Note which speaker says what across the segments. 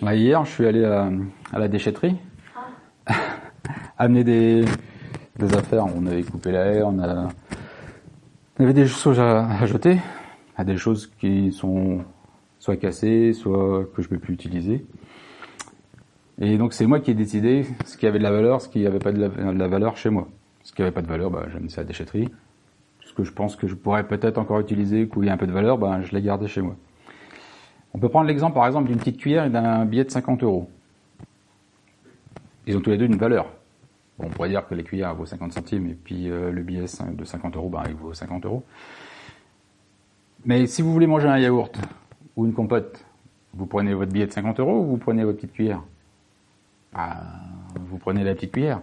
Speaker 1: Bah, hier, je suis allé à, à la déchetterie, amener des, affaires. On avait coupé l'air, on, on avait des choses à, jeter, à des choses qui sont soit cassées, soit que je peux plus utiliser. Et donc c'est moi qui ai décidé ce qui avait de la valeur, ce qui n'avait pas de la, valeur chez moi. Ce qui n'avait pas de valeur, bah, j'ai mis ça à la déchetterie. Ce que je pense que je pourrais peut-être encore utiliser, où il y a un peu de valeur, bah, je l'ai gardé chez moi. On peut prendre l'exemple par exemple d'une petite cuillère et d'un billet de 50 euros. Ils ont tous les deux une valeur. On pourrait dire que la cuillère vaut 50 centimes et puis euh, le billet de 50 euros, bah, il vaut 50 euros. Mais si vous voulez manger un yaourt ou une compote, vous prenez votre billet de 50 euros ou vous prenez votre petite cuillère? Bah, Vous prenez la petite cuillère.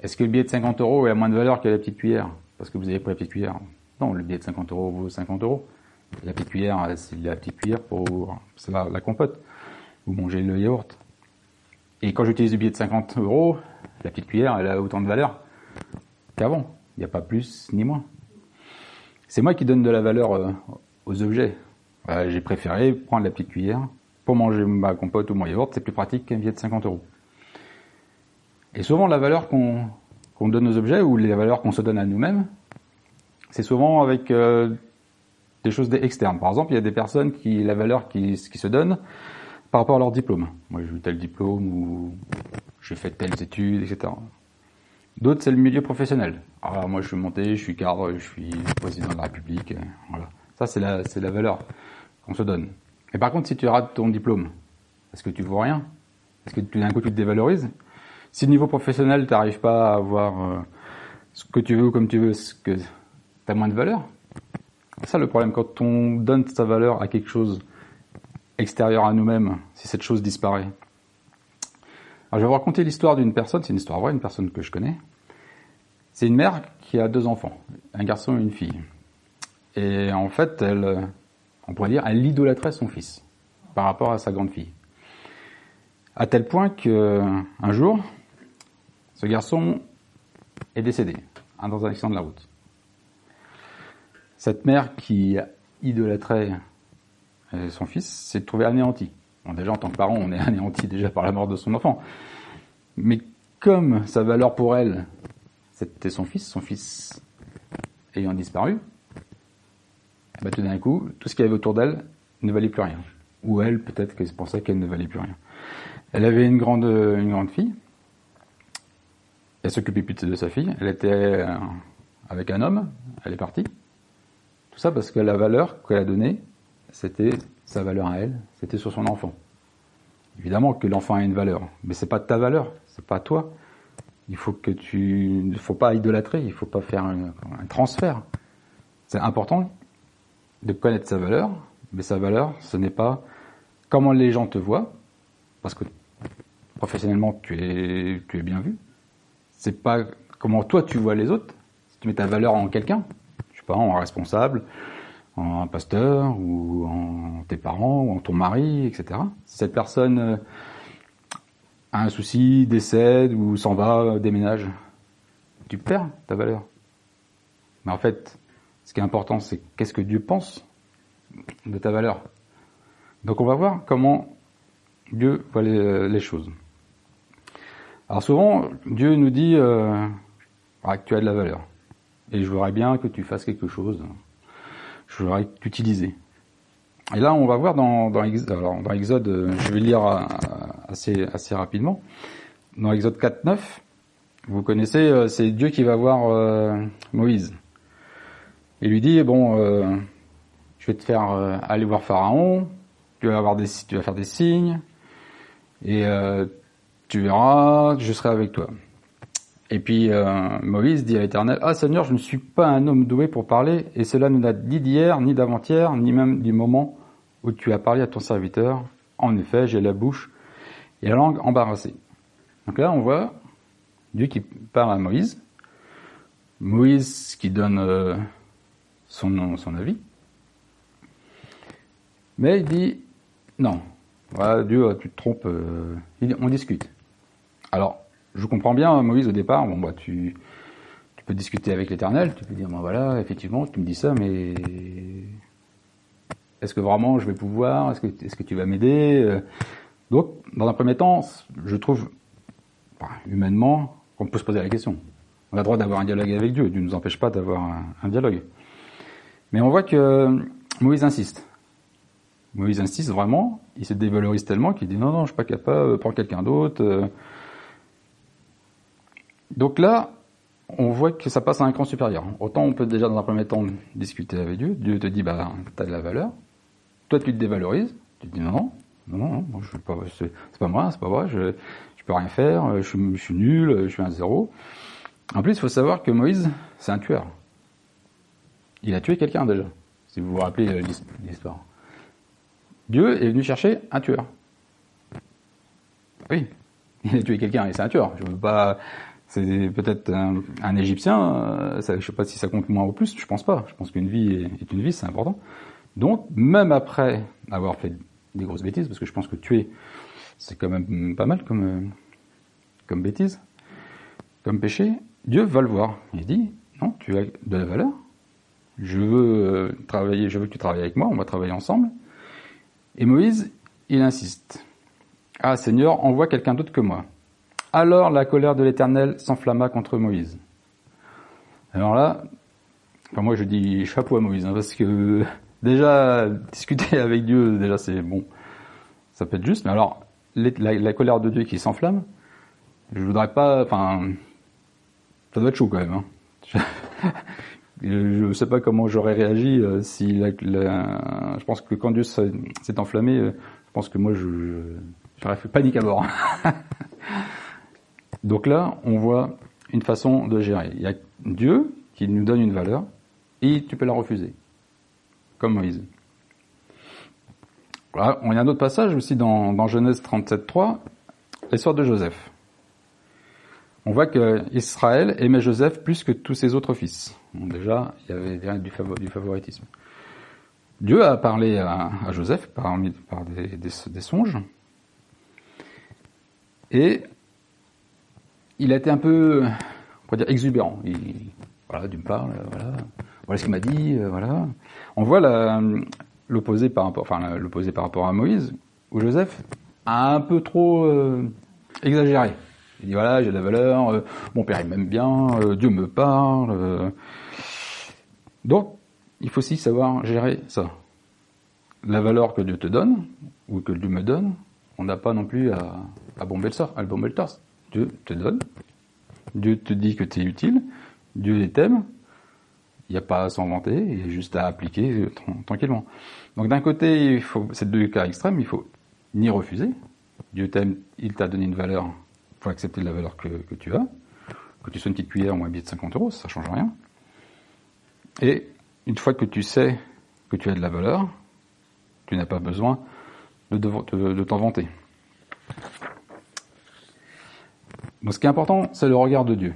Speaker 1: Est-ce que le billet de 50 euros a moins de valeur que la petite cuillère? Parce que vous avez pris la petite cuillère Non, le billet de 50 euros vaut 50 euros. La petite cuillère, c'est la petite cuillère pour la, la compote. Vous mangez le yaourt. Et quand j'utilise le billet de 50 euros, la petite cuillère, elle a autant de valeur qu'avant. Il n'y a pas plus ni moins. C'est moi qui donne de la valeur euh, aux objets. Euh, J'ai préféré prendre la petite cuillère pour manger ma compote ou mon yaourt. C'est plus pratique qu'un billet de 50 euros. Et souvent, la valeur qu'on donne aux objets ou les valeurs qu'on se donne à nous-mêmes, c'est souvent avec euh, des choses externes. Par exemple, il y a des personnes qui la valeur qui, se donnent par rapport à leur diplôme. Moi, j'ai eu tel diplôme ou j'ai fait telles études, etc. D'autres, c'est le milieu professionnel. Alors, moi, je suis monté, je suis cadre, je suis président de la République. Voilà. Ça, c'est la, c'est la valeur qu'on se donne. Et par contre, si tu rates ton diplôme, est-ce que tu vaux rien? Est-ce que d'un coup, tu te dévalorises? Si au niveau professionnel, tu n'arrives pas à avoir euh, ce que tu veux ou comme tu veux, ce que tu as moins de valeur, c'est ça le problème. Quand on donne sa valeur à quelque chose extérieur à nous-mêmes, si cette chose disparaît. Alors, je vais vous raconter l'histoire d'une personne, c'est une histoire vraie, une personne que je connais. C'est une mère qui a deux enfants, un garçon et une fille. Et en fait, elle, on pourrait dire, elle idolâtrait son fils par rapport à sa grande fille. À tel point que un jour, ce garçon est décédé dans un accident de la route. Cette mère qui idolâtrait euh, son fils s'est trouvé anéanti. Bon, déjà, en tant que parent, on est anéanti déjà par la mort de son enfant. Mais comme sa valeur pour elle, c'était son fils, son fils ayant disparu, bah, tout d'un coup, tout ce qu'il y avait autour d'elle ne valait plus rien. Ou elle, peut-être que c'est pour ça qu'elle ne valait plus rien. Elle avait une grande, une grande fille. Elle s'occupait plus de sa fille. Elle était euh, avec un homme. Elle est partie. Tout ça parce que la valeur qu'elle a donnée, c'était sa valeur à elle, c'était sur son enfant. Évidemment que l'enfant a une valeur, mais c'est pas ta valeur, c'est pas toi. Il faut que tu, il faut pas idolâtrer, il faut pas faire un, transfert. C'est important de connaître sa valeur, mais sa valeur, ce n'est pas comment les gens te voient, parce que professionnellement tu es, tu es bien vu. C'est pas comment toi tu vois les autres. Si tu mets ta valeur en quelqu'un, pas, en responsable, en pasteur ou en tes parents ou en ton mari, etc. Si cette personne euh, a un souci, décède ou s'en va, déménage, tu perds ta valeur. Mais en fait, ce qui est important, c'est qu'est-ce que Dieu pense de ta valeur. Donc on va voir comment Dieu voit les, choses. Alors souvent, Dieu nous dit euh, ah, que tu as de la valeur. Et je voudrais bien que tu fasses quelque chose je voudrais t'utiliser. Et là, on va voir dans, dans, alors, dans Exode, euh, je vais lire euh, assez, assez rapidement. Dans Exode 4, 9, vous connaissez, euh, c'est Dieu qui va voir Moïse. Il lui dit, bon, je vais te faire aller voir Pharaon, tu vas, avoir des, tu vas faire des signes, et tu verras, je serai avec toi. Et puis euh, Moïse dit à l'Éternel, Ah Seigneur, je ne suis pas un homme doué pour parler, et cela ne date ni d'hier, ni d'avant-hier, ni même du moment où tu as parlé à ton serviteur. En effet, j'ai la bouche et la langue embarrassée. Donc là, on voit Dieu qui parle à Moïse, Moïse qui donne euh, son, son avis, mais il dit, non, voilà, Dieu, tu te trompes, euh, on discute. Alors, je comprends bien, Moïse, au départ, bon, bah, tu, tu peux discuter avec l'Éternel, tu peux dire, bon, voilà, effectivement, tu me dis ça, mais est-ce que vraiment je vais pouvoir? Est-ce que, tu vas m'aider? Donc, dans un premier temps, je trouve, humainement, qu'on peut se poser la question. On a le droit d'avoir un dialogue avec Dieu. Dieu ne nous empêche pas d'avoir un, dialogue. Mais on voit que Moïse insiste. Moïse insiste vraiment. Il se dévalorise tellement qu'il dit non, non, je suis pas capable, prends quelqu'un d'autre. Donc là, on voit que ça passe à un cran supérieur. Autant on peut déjà dans un premier temps discuter avec Dieu. Dieu te dit, bah, t'as de la valeur. Toi, tu te dévalorises. Tu te dis, non, non, non, non, je pas, c'est, pas moi, c'est pas vrai, je, je peux rien faire, je, je suis nul, je suis un zéro. En plus, il faut savoir que Moïse, c'est un tueur. Il a tué quelqu'un déjà, si vous vous rappelez euh, l'histoire. Dieu est venu chercher un tueur. Oui, il a tué quelqu'un et c'est un tueur. Je veux pas, c'est peut-être un, Égyptien, euh, ça, je sais pas si ça compte moins ou plus, je pense pas. Je pense qu'une vie est, une vie, c'est important. Donc, même après avoir fait des grosses bêtises, parce que je pense que tuer, c'est quand même pas mal comme, euh, comme bêtise, comme péché, Dieu va le voir. Il dit, non, tu as de la valeur, je veux euh, travailler, je veux que tu travailles avec moi, on va travailler ensemble. Et Moïse, il insiste. Ah Seigneur, envoie quelqu'un d'autre que moi. Alors la colère de l'Éternel s'enflamma contre Moïse. Alors là, enfin moi je dis chapeau à Moïse, hein, parce que déjà discuter avec Dieu, déjà c'est bon, ça peut être juste, mais alors la, colère de Dieu qui s'enflamme, je voudrais pas, enfin, ça doit être chaud quand même. Hein. je ne sais pas comment j'aurais réagi euh, si la, je pense que quand Dieu s'est enflammé, euh, je pense que moi je j'aurais fait panique à bord. Donc là, on voit une façon de gérer. Il y a Dieu qui nous donne une valeur et tu peux la refuser, comme Moïse. On a un autre passage aussi dans, Genèse 37.3, l'histoire de Joseph. On voit que Israël aimait Joseph plus que tous ses autres fils. déjà, il y avait du, favoritisme. Dieu a parlé à, Joseph par, des, songes. Et il a été un peu, on pourrait dire, exubérant. Il, voilà, d'une part, voilà, voilà ce qu'il m'a dit, euh, voilà. On voit l'opposé par rapport, enfin l'opposé par rapport à Moïse, où Joseph a un peu trop euh, exagéré. Il dit voilà, j'ai de la valeur, euh, mon père il m'aime bien, Dieu me parle. Donc, il faut aussi savoir gérer ça. La valeur que Dieu te donne, ou que Dieu me donne, on n'a pas non plus à, à bomber le sort, à le bomber le torse. Dieu te donne, Dieu te dit que tu es utile, Dieu t'aime, il n'y a pas à s'en vanter, il y a juste à appliquer tranquillement. Donc d'un côté, il faut, ces deux cas extrêmes, il faut ni refuser, Dieu t'aime, il t'a donné une valeur, il faut accepter la valeur que, tu as, que tu sois une petite cuillère ou un billet de 50 euros, ça change rien. Et une fois que tu sais que tu as de la valeur, tu n'as pas besoin de t'en vanter. Donc ce qui est important, c'est le regard de Dieu.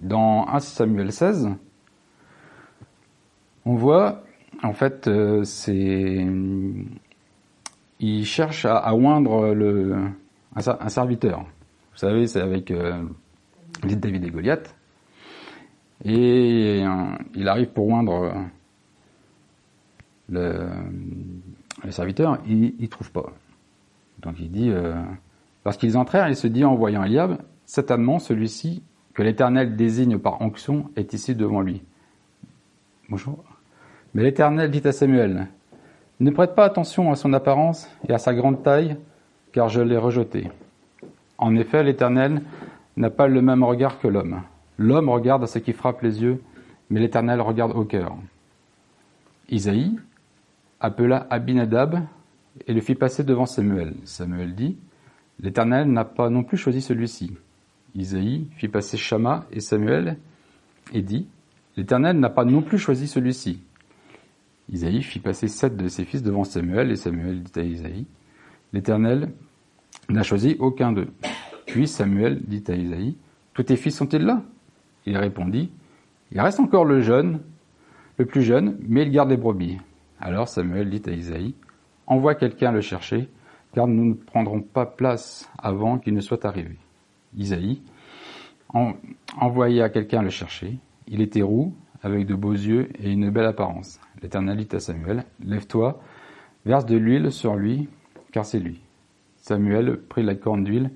Speaker 1: Dans 1 Samuel 16, on voit, en fait, euh, c'est, il cherche à, oindre le, un, serviteur. Vous savez, c'est avec euh, David et Goliath. Et euh, il arrive pour oindre le, serviteur, il, ne trouve pas. Donc il dit, Lorsqu'ils entrèrent, il se dit en voyant Eliab, certainement celui-ci que l'Éternel désigne par onction est ici devant lui. Bonjour. Mais l'Éternel dit à Samuel, ne prête pas attention à son apparence et à sa grande taille, car je l'ai rejeté. En effet, l'Éternel n'a pas le même regard que l'homme. L'homme regarde à ce qui frappe les yeux, mais l'Éternel regarde au cœur. Isaïe appela Abinadab et le fit passer devant Samuel. Samuel dit, L'Éternel n'a pas non plus choisi celui-ci. Isaïe fit passer Shama et Samuel et dit, L'Éternel n'a pas non plus choisi celui-ci. Isaïe fit passer sept de ses fils devant Samuel et Samuel dit à Isaïe, L'Éternel n'a choisi aucun d'eux. Puis Samuel dit à Isaïe, Tous tes fils sont-ils là? Il répondit, Il reste encore le jeune, le plus jeune, mais il garde les brebis. Alors Samuel dit à Isaïe, Envoie quelqu'un le chercher car nous ne prendrons pas place avant qu'il ne soit arrivé. Isaïe envoya quelqu'un le chercher. Il était roux, avec de beaux yeux et une belle apparence. L'Éternel dit à Samuel, Lève-toi, verse de l'huile sur lui, car c'est lui. Samuel prit la corne d'huile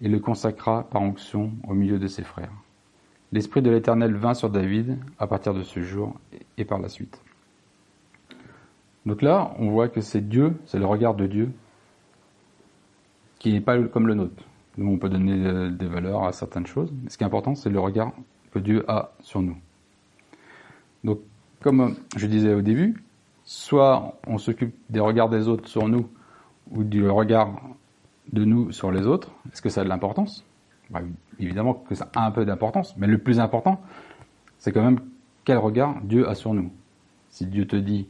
Speaker 1: et le consacra par onction au milieu de ses frères. L'Esprit de l'Éternel vint sur David à partir de ce jour et par la suite. Donc là, on voit que c'est Dieu, c'est le regard de Dieu, qui n'est pas comme le nôtre. Nous, on peut donner euh, des valeurs à certaines choses, mais ce qui est important, c'est le regard que Dieu a sur nous. Donc, comme je disais au début, soit on s'occupe des regards des autres sur nous, ou du regard de nous sur les autres. Est-ce que ça a de l'importance? Bah, Évidemment que ça a un peu d'importance, mais le plus important, c'est quand même quel regard Dieu a sur nous. Si Dieu te dit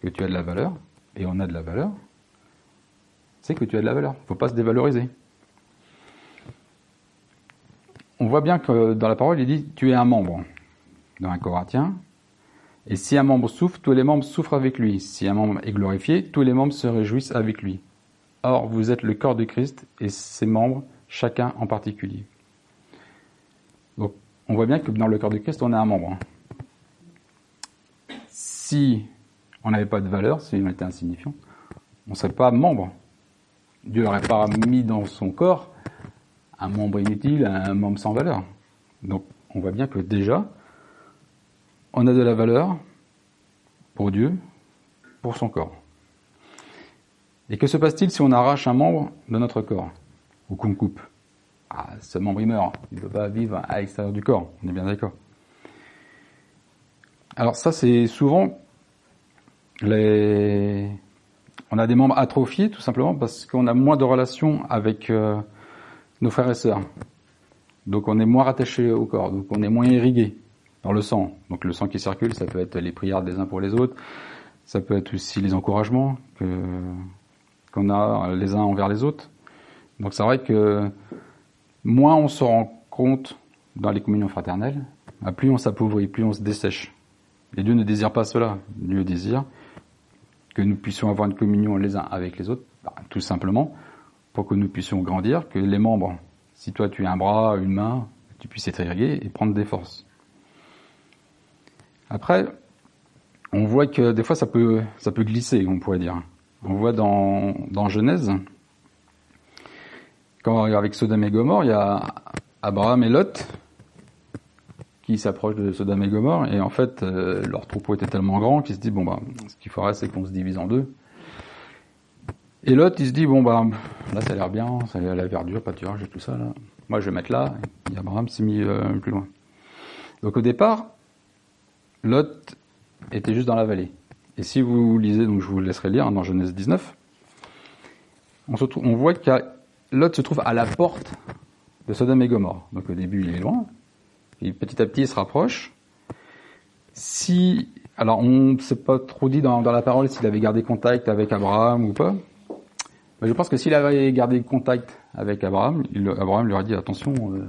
Speaker 1: que tu as de la valeur, et on a de la valeur, que tu as de la valeur. Il ne faut pas se dévaloriser. On voit bien que dans la parole, il dit tu es un membre dans un Corinthien. Et si un membre souffre, tous les membres souffrent avec lui. Si un membre est glorifié, tous les membres se réjouissent avec lui. Or, vous êtes le corps de Christ et ses membres, chacun en particulier. Donc, on voit bien que dans le corps de Christ, on est un membre. Si on n'avait pas de valeur, si on était insignifiant, on ne serait pas membre. Dieu n'aurait pas mis dans son corps un membre inutile, un membre sans valeur. Donc on voit bien que déjà, on a de la valeur pour Dieu, pour son corps. Et que se passe-t-il si on arrache un membre de notre corps ou qu'on coupe? Ah, Ce membre il meurt, il ne peut pas vivre à l'extérieur du corps, on est bien d'accord. Alors ça c'est souvent les... On a des membres atrophiés tout simplement parce qu'on a moins de relations avec euh, nos frères et sœurs. Donc on est moins rattaché au corps, donc on est moins irrigué dans le sang. Donc le sang qui circule, ça peut être les prières des uns pour les autres, ça peut être aussi les encouragements que qu'on a les uns envers les autres. Donc c'est vrai que moins on se rend compte dans les communions fraternelles, plus on s'appauvrit, plus on se dessèche. Et Dieu ne désire pas cela. Dieu désire que nous puissions avoir une communion les uns avec les autres, bah, tout simplement pour que nous puissions grandir, que les membres, si toi tu as un bras, une main, tu puisses être irrigué et prendre des forces. Après, on voit que des fois ça peut, ça peut glisser, on pourrait dire. On voit dans, dans Genèse, quand avec Sodome et Gomorre, il y a Abraham et Lot qui s'approchent de Sodome et Gomorre, et en fait, euh, leur troupeau était tellement grand qu'ils se disent, bon bah, ce qu'il faudrait, c'est qu'on se divise en deux. Et l'autre, il se dit, bon bah, là ça a l'air bien, ça a la verdure, pâturage et tout ça, là. Moi je vais mettre là, et Abraham s'est mis euh, plus loin. Donc au départ, Lot était juste dans la vallée. Et si vous lisez, donc je vous laisserai lire hein, dans Genèse 19, on, se trouve, on voit que Lot se trouve à la porte de Sodome et Gomorre. Donc au début, il est loin, petit à petit, il se rapproche. Si, alors on ne s'est pas trop dit dans, la parole s'il avait gardé contact avec Abraham ou pas. Mais je pense que s'il avait gardé contact avec Abraham, Abraham lui aurait dit attention, euh,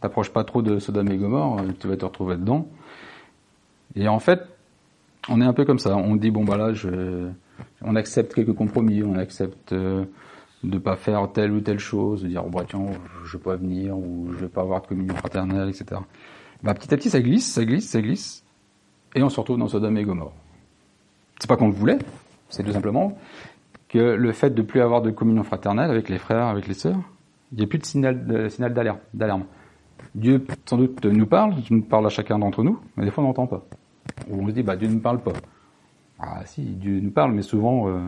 Speaker 1: t'approches pas trop de Sodome et Gomorre, tu vas te retrouver dedans. Et en fait, on est un peu comme ça. On dit bon bah là, on accepte quelques compromis, on accepte euh, de pas faire telle ou telle chose, de dire oh, bah tiens, je vais pas venir ou je vais pas avoir de communion fraternelle, etc. Bah petit à petit, ça glisse, ça glisse, ça glisse, et on se retrouve dans Sodome et Gomorre. C'est pas qu'on le voulait, c'est tout simplement que le fait de plus avoir de communion fraternelle avec les frères, avec les sœurs, il n'y a plus de signal de signal d'alarme. Dieu sans doute nous parle, nous parle à chacun d'entre nous, mais des fois on n'entend pas. Ou on se dit bah Dieu ne parle pas. Ah si, Dieu nous parle, mais souvent euh,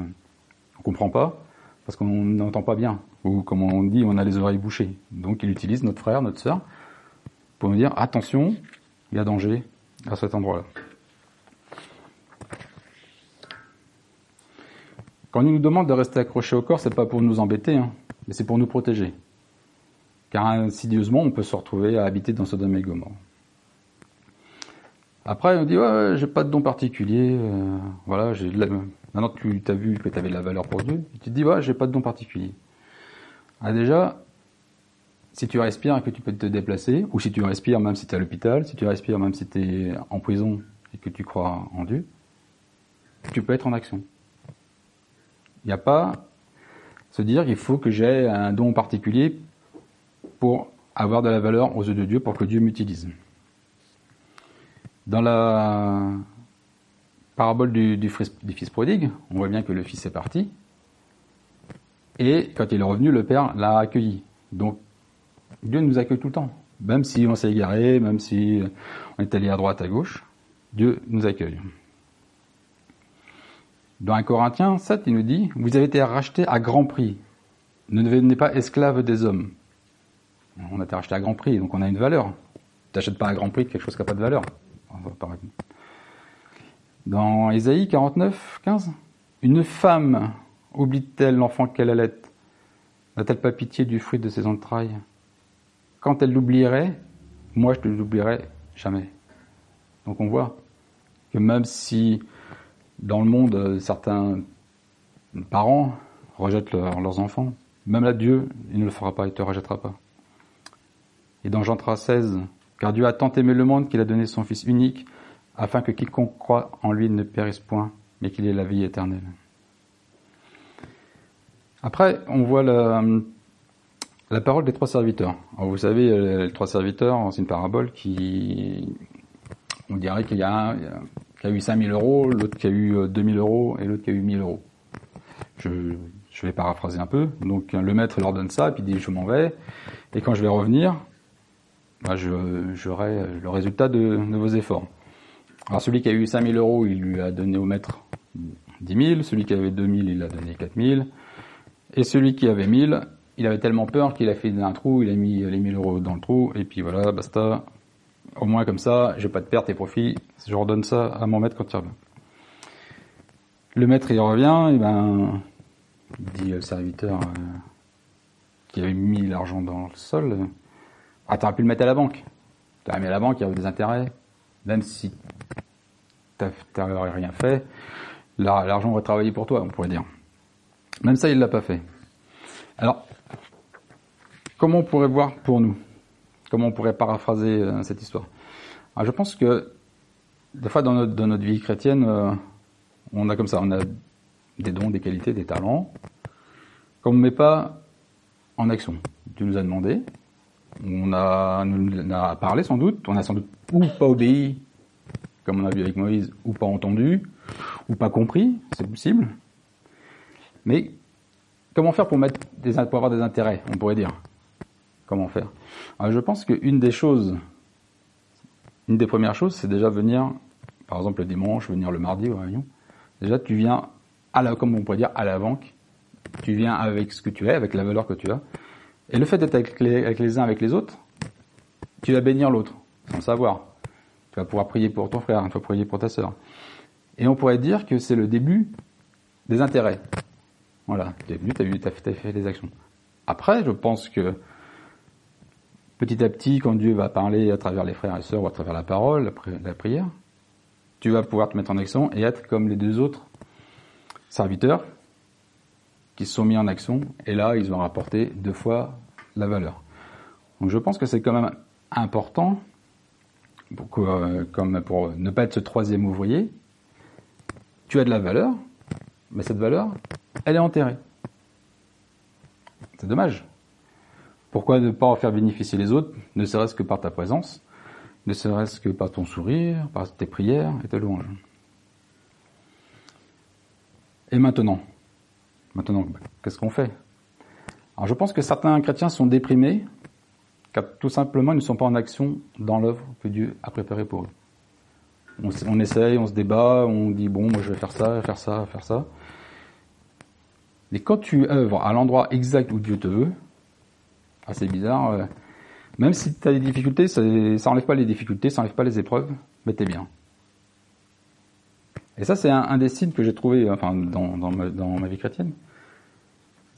Speaker 1: on comprend pas parce qu'on n'entend pas bien. Ou comme on dit, on a les oreilles bouchées. Donc il utilise notre frère, notre sœur, pour nous dire attention, il y a danger à cet endroit-là. Quand il nous demande de rester accroché au corps, c'est pas pour nous embêter, hein, mais c'est pour nous protéger. Car insidieusement, on peut se retrouver à habiter dans ce domaine Gomorre. Après, on dit ouais, j'ai pas de don particulier. Euh, voilà, j'ai maintenant que tu as vu que tu avais de la valeur pour Dieu, tu te dis ouais, j'ai pas de don particulier. Ah déjà, si tu respires et que tu peux te déplacer, ou si tu respires même si tu es à l'hôpital, si tu respires même si tu es en prison et que tu crois en Dieu, tu peux être en action. Il n'y a pas se dire qu'il faut que j'ai un don particulier pour avoir de la valeur aux yeux de Dieu, pour que Dieu m'utilise. Dans la parabole du, fils prodigue, on voit bien que le fils est parti. Et quand il est revenu, le Père l'a accueilli. Donc, Dieu nous accueille tout le temps. Même si on s'est égaré, même si on est allé à droite, à gauche, Dieu nous accueille. Dans 1 Corinthiens 7, il nous dit, vous avez été rachetés à grand prix. Ne devenez pas esclaves des hommes. On a été rachetés à grand prix, donc on a une valeur. Tu n'achètes pas à grand prix quelque chose qui n'a pas de valeur. Dans Ésaïe 49, 15, une femme oublie-t-elle l'enfant qu'elle allait N'a-t-elle pas pitié du fruit de ses entrailles? Quand elle l'oublierait, moi je ne l'oublierai jamais. Donc on voit que même si dans le monde certains parents rejettent leurs enfants, même là Dieu, il ne le fera pas, il ne te rejettera pas. Et dans Jean 3, 16, car Dieu a tant aimé le monde qu'il a donné son Fils unique, afin que quiconque croit en lui ne périsse point, mais qu'il ait la vie éternelle. Après, on voit la, parole des trois serviteurs. vous savez, euh, les trois serviteurs, c'est une parabole qui, on dirait qu'il y a un qui a eu 5000 euros, l'autre qui a eu 2000 euh, euros et l'autre qui a eu 1000 euros. Je, vais paraphraser un peu. Donc le maître leur donne ça, puis il dit je m'en vais, et quand je vais revenir, bah, j'aurai le résultat de, vos efforts. Alors celui qui a eu 5000 euros, il lui a donné au maître 10 000, celui qui avait 2000, il a donné 4000, et celui qui avait 1000, il avait tellement peur qu'il a fait un trou, il a mis les 1000 euros dans le trou, et puis voilà, basta. Au moins comme ça, j'ai pas de perte et profit. Je redonne ça à mon maître quand il revient. Le maître il revient, et ben dit le serviteur euh, qui avait mis l'argent dans le sol, ah t'aurais pu le mettre à la banque. T'aurais mis à la banque, il y avait des intérêts, même si t'avais rien fait, l'argent aurait travaillé pour toi, on pourrait dire. Même ça, il l'a pas fait. Alors, comment on pourrait voir pour nous? Comment on pourrait paraphraser euh, cette histoire? Alors, Je pense que des fois dans notre, dans notre vie chrétienne, euh, on a comme ça, on a des dons, des qualités, des talents, qu'on ne met pas en action. Tu nous as demandé, on a, on a parlé sans doute, on a sans doute ou pas obéi, comme on a vu avec Moïse, ou pas entendu, ou pas compris, c'est possible. Mais comment faire pour, mettre des, pour avoir des intérêts, on pourrait dire? Comment faire? Alors, Je pense qu'une des choses, une des premières choses, c'est déjà venir, par exemple le dimanche, venir le mardi aux réunions. Déjà, tu viens, à la, comme on pourrait dire, à la banque. Tu viens avec ce que tu es, avec la valeur que tu as. Et le fait d'être avec les, uns, avec les autres, tu vas bénir l'autre, sans savoir. Tu vas pouvoir prier pour ton frère, tu vas prier pour ta sœur. Et on pourrait dire que c'est le début des intérêts. Voilà, tu es venu, tu as, vu, as, fait, fait des actions. Après, je pense que petit à petit, quand Dieu va parler à travers les frères et sœurs ou à travers la parole, la prière, tu vas pouvoir te mettre en action et être comme les deux autres serviteurs qui se sont mis en action et là, ils ont rapporté deux fois la valeur. Donc je pense que c'est quand même important, pour, euh, comme pour ne pas être ce troisième ouvrier, tu as de la valeur, mais cette valeur, elle est enterrée. C'est dommage. Pourquoi ne pas en faire bénéficier les autres, ne serait-ce que par ta présence, ne serait-ce que par ton sourire, par tes prières et tes louanges? Et maintenant Maintenant, qu'est-ce qu'on fait? Alors je pense que certains chrétiens sont déprimés car tout simplement ils ne sont pas en action dans l'œuvre que Dieu a préparée pour eux. On, essaye, on se débat, on dit bon, moi je vais faire ça, faire ça, faire ça. Mais quand tu œuvres à l'endroit exact où Dieu te veut, assez bizarre, euh, même si tu as des difficultés, ça, ça enlève pas les difficultés, ça enlève pas les épreuves, mais t'es bien. Et ça, c'est un, des signes que j'ai trouvé enfin, dans, ma, vie chrétienne.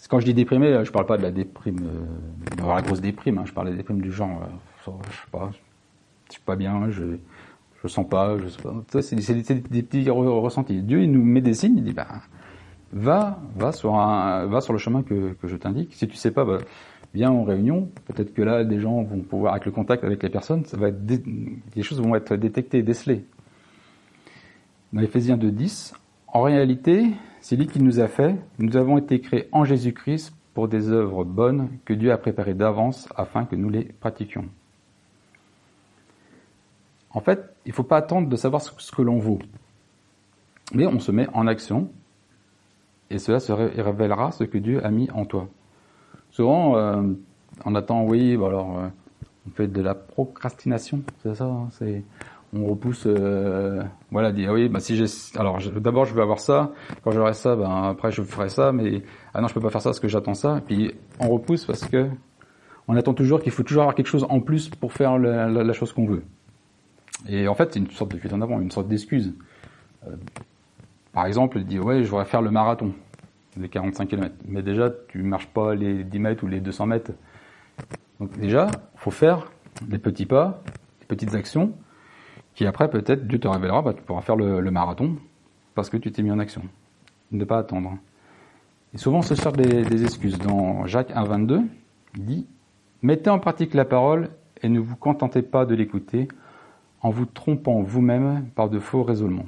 Speaker 1: Quand je dis déprimé, je parle pas de la déprime, euh, d'avoir la grosse déprime, hein, je parle de la déprime du genre, euh, je sais pas, je suis pas bien, je je sens pas, je sais pas. C'est des, petits ressentis. Dieu, il nous met des signes, il dit, bah, va, va sur un, va sur le chemin que, je t'indique. Si tu sais pas, bah, viens en réunion. Peut-être que là, des gens vont pouvoir, avec le contact avec les personnes, ça va être, des choses vont être détectées, décelées. Dans Ephésiens 2.10, en réalité, c'est lui qui nous a fait. Nous avons été créés en Jésus-Christ pour des œuvres bonnes que Dieu a préparées d'avance afin que nous les pratiquions. En fait, il ne faut pas attendre de savoir ce que l'on vaut. Mais on se met en action et cela se révélera ce que Dieu a mis en toi. Souvent, euh, on attend, oui, alors, euh, on fait de la procrastination, c'est ça, hein, on repousse euh, voilà dit ah oui bah si j'ai alors d'abord je veux avoir ça. Quand j'aurai ça ben après je ferai ça mais ah non je peux pas faire ça parce que j'attends ça. Et puis on repousse parce que on attend toujours qu'il faut toujours avoir quelque chose en plus pour faire la, chose qu'on veut. Et en fait c'est une sorte de fuite en avant une sorte d'excuse. Euh, par exemple dit ouais je voudrais faire le marathon les 45 km mais déjà tu marches pas les 10 mètres ou les 200 mètres. Donc déjà faut faire des petits pas des petites actions qui après peut-être Dieu te révélera, bah, tu pourras faire le, marathon parce que tu t'es mis en action. Ne pas attendre. Et souvent on se sert des, excuses. Dans Jacques 1.22, il dit Mettez en pratique la parole et ne vous contentez pas de l'écouter en vous trompant vous-même par de faux raisonnements.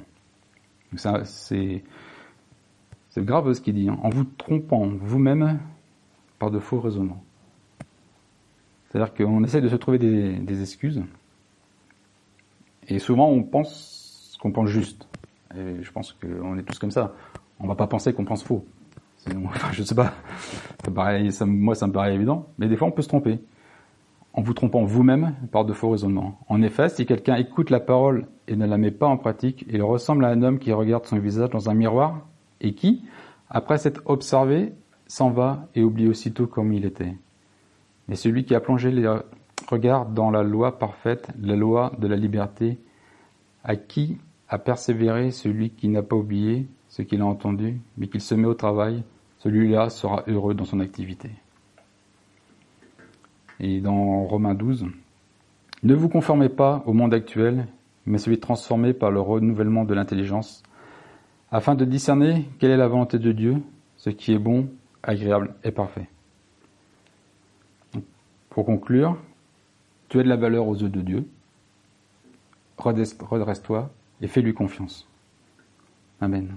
Speaker 1: C'est grave ce qu'il dit, hein. en vous trompant vous-même par de faux raisonnements. C'est-à-dire qu'on essaie de se trouver des excuses et souvent, on pense qu'on pense juste. Et je pense qu'on est tous comme ça. On va pas penser qu'on pense faux. Sinon, enfin, je sais pas. Ça moi, ça me paraît évident. Mais des fois, on peut se tromper. En vous trompant vous-même par de faux raisonnements. En effet, si quelqu'un écoute la parole et ne la met pas en pratique, il ressemble à un homme qui regarde son visage dans un miroir et qui, après s'être observé, s'en va et oublie aussitôt comme il était. Mais celui qui a plongé les Regarde dans la loi parfaite, la loi de la liberté, à qui a persévéré celui qui n'a pas oublié ce qu'il a entendu, mais qu'il se met au travail, celui-là sera heureux dans son activité. Et dans Romains 12, ne vous conformez pas au monde actuel, mais celui transformé par le renouvellement de l'intelligence, afin de discerner quelle est la volonté de Dieu, ce qui est bon, agréable et parfait. Pour conclure, tu as de la valeur aux yeux de Dieu. Redresse-toi et fais-lui confiance. Amen.